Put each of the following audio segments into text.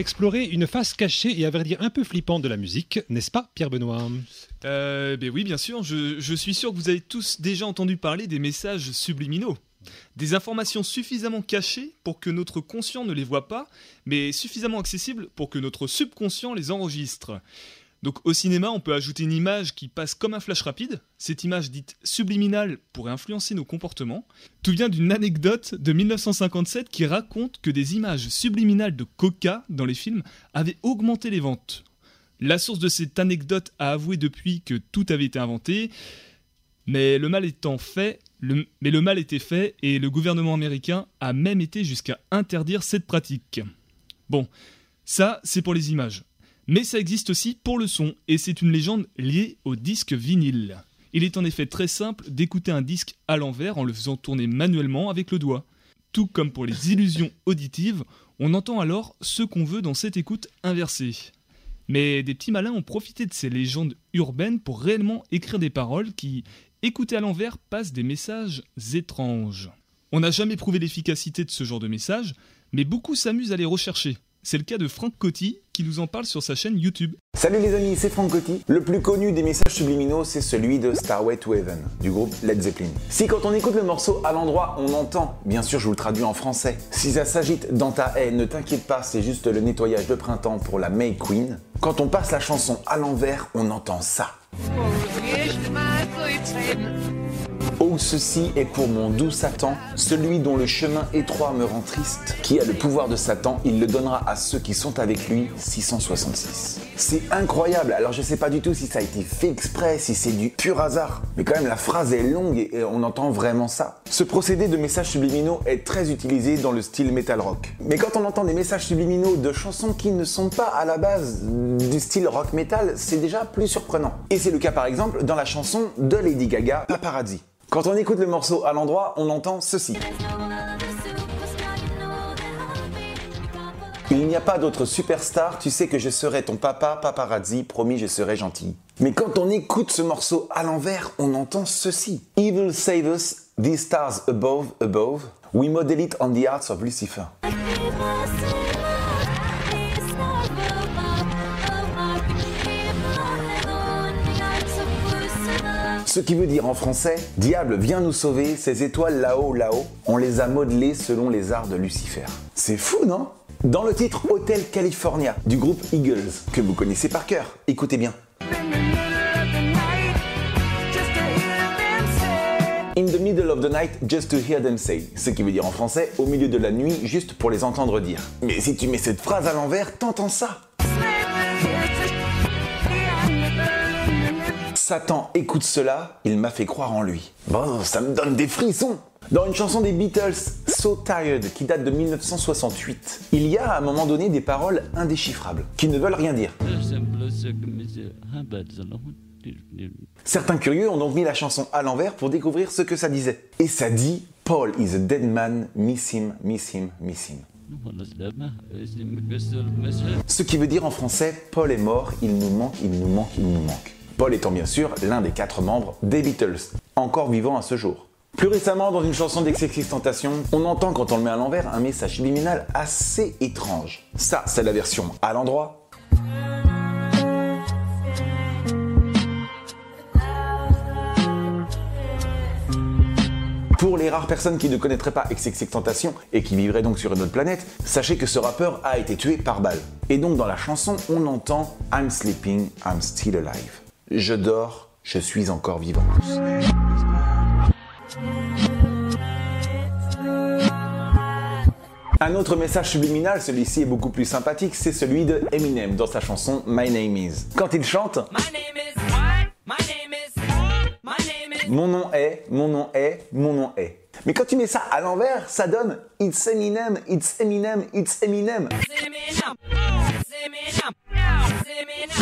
explorer une face cachée et à vrai dire un peu flippante de la musique, n'est-ce pas Pierre Benoît? Euh, ben oui, bien sûr, je, je suis sûr que vous avez tous déjà entendu parler des messages subliminaux. Des informations suffisamment cachées pour que notre conscient ne les voit pas, mais suffisamment accessibles pour que notre subconscient les enregistre. Donc au cinéma, on peut ajouter une image qui passe comme un flash rapide. Cette image dite subliminale pourrait influencer nos comportements. Tout vient d'une anecdote de 1957 qui raconte que des images subliminales de coca dans les films avaient augmenté les ventes. La source de cette anecdote a avoué depuis que tout avait été inventé, mais le mal étant fait, mais le mal était fait et le gouvernement américain a même été jusqu'à interdire cette pratique. Bon, ça c'est pour les images. Mais ça existe aussi pour le son, et c'est une légende liée au disque vinyle. Il est en effet très simple d'écouter un disque à l'envers en le faisant tourner manuellement avec le doigt. Tout comme pour les illusions auditives, on entend alors ce qu'on veut dans cette écoute inversée. Mais des petits malins ont profité de ces légendes urbaines pour réellement écrire des paroles qui, écoutées à l'envers, passent des messages étranges. On n'a jamais prouvé l'efficacité de ce genre de messages, mais beaucoup s'amusent à les rechercher. C'est le cas de Franck Coty qui nous en parle sur sa chaîne YouTube. Salut les amis, c'est Franck Coty. Le plus connu des messages subliminaux, c'est celui de Starway to Heaven du groupe Led Zeppelin. Si quand on écoute le morceau à l'endroit, on entend, bien sûr, je vous le traduis en français. Si ça s'agite dans ta haie, ne t'inquiète pas, c'est juste le nettoyage de printemps pour la May Queen. Quand on passe la chanson à l'envers, on entend ça. Oh, ceci est pour mon doux Satan, celui dont le chemin étroit me rend triste, qui a le pouvoir de Satan, il le donnera à ceux qui sont avec lui, 666. C'est incroyable, alors je sais pas du tout si ça a été fait exprès, si c'est du pur hasard, mais quand même la phrase est longue et on entend vraiment ça. Ce procédé de messages subliminaux est très utilisé dans le style metal rock. Mais quand on entend des messages subliminaux de chansons qui ne sont pas à la base du style rock metal, c'est déjà plus surprenant. Et c'est le cas par exemple dans la chanson de Lady Gaga, Paparazzi. Quand on écoute le morceau à l'endroit, on entend ceci. Il n'y a pas d'autre superstar, tu sais que je serai ton papa, paparazzi, promis je serai gentil. Mais quand on écoute ce morceau à l'envers, on entend ceci. Evil save us, these stars above, above, we model it on the hearts of Lucifer. Ce qui veut dire en français, Diable, viens nous sauver, ces étoiles là-haut, là-haut, on les a modelées selon les arts de Lucifer. C'est fou, non? Dans le titre Hotel California du groupe Eagles, que vous connaissez par cœur, écoutez bien. In the middle of the night, just to hear them say. Ce qui veut dire en français, au milieu de la nuit, juste pour les entendre dire. Mais si tu mets cette phrase à l'envers, t'entends ça. Satan écoute cela, il m'a fait croire en lui. Bon, ça me donne des frissons. Dans une chanson des Beatles, So Tired, qui date de 1968, il y a à un moment donné des paroles indéchiffrables, qui ne veulent rien dire. Certains curieux ont donc mis la chanson à l'envers pour découvrir ce que ça disait. Et ça dit Paul is a dead man, miss him, miss him, miss him. Ce qui veut dire en français Paul est mort, il nous manque, il nous manque, il nous manque. Paul étant bien sûr l'un des quatre membres des Beatles, encore vivant à ce jour. Plus récemment, dans une chanson d'Extentation, on entend quand on le met à l'envers un message subliminal assez étrange. Ça, c'est la version à l'endroit. Pour les rares personnes qui ne connaîtraient pas Extentation et qui vivraient donc sur une autre planète, sachez que ce rappeur a été tué par balle. Et donc dans la chanson, on entend I'm sleeping, I'm still alive. Je dors, je suis encore vivant. Un autre message subliminal, celui-ci est beaucoup plus sympathique, c'est celui de Eminem dans sa chanson My Name Is. Quand il chante Mon nom est, mon nom est, mon nom est. Mais quand tu mets ça à l'envers, ça donne It's Eminem, It's Eminem, It's Eminem.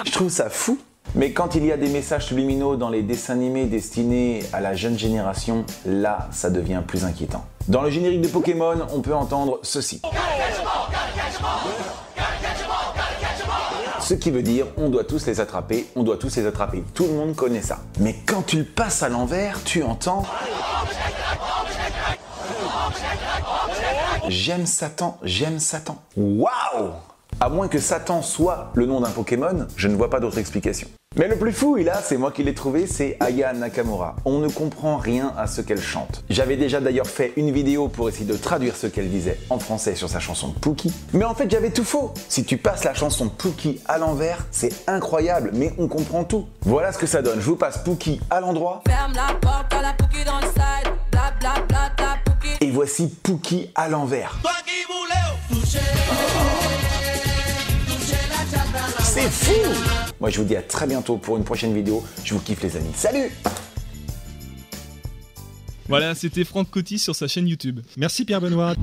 Je trouve ça fou. Mais quand il y a des messages subliminaux dans les dessins animés destinés à la jeune génération, là, ça devient plus inquiétant. Dans le générique de Pokémon, on peut entendre ceci. Ce qui veut dire, on doit tous les attraper, on doit tous les attraper. Tout le monde connaît ça. Mais quand tu le passes à l'envers, tu entends... J'aime Satan, j'aime Satan. Waouh À moins que Satan soit le nom d'un Pokémon, je ne vois pas d'autre explication. Mais le plus fou, et là, c'est moi qui l'ai trouvé, c'est Aya Nakamura. On ne comprend rien à ce qu'elle chante. J'avais déjà d'ailleurs fait une vidéo pour essayer de traduire ce qu'elle disait en français sur sa chanson Pookie. Mais en fait, j'avais tout faux. Si tu passes la chanson Pookie à l'envers, c'est incroyable, mais on comprend tout. Voilà ce que ça donne. Je vous passe Pookie à l'endroit. Ferme la porte à la Pookie dans le side. Bla bla bla bla Pookie. Et voici Pookie à l'envers. Moi je vous dis à très bientôt pour une prochaine vidéo. Je vous kiffe les amis. Salut Voilà, c'était Franck Coty sur sa chaîne YouTube. Merci Pierre Benoît.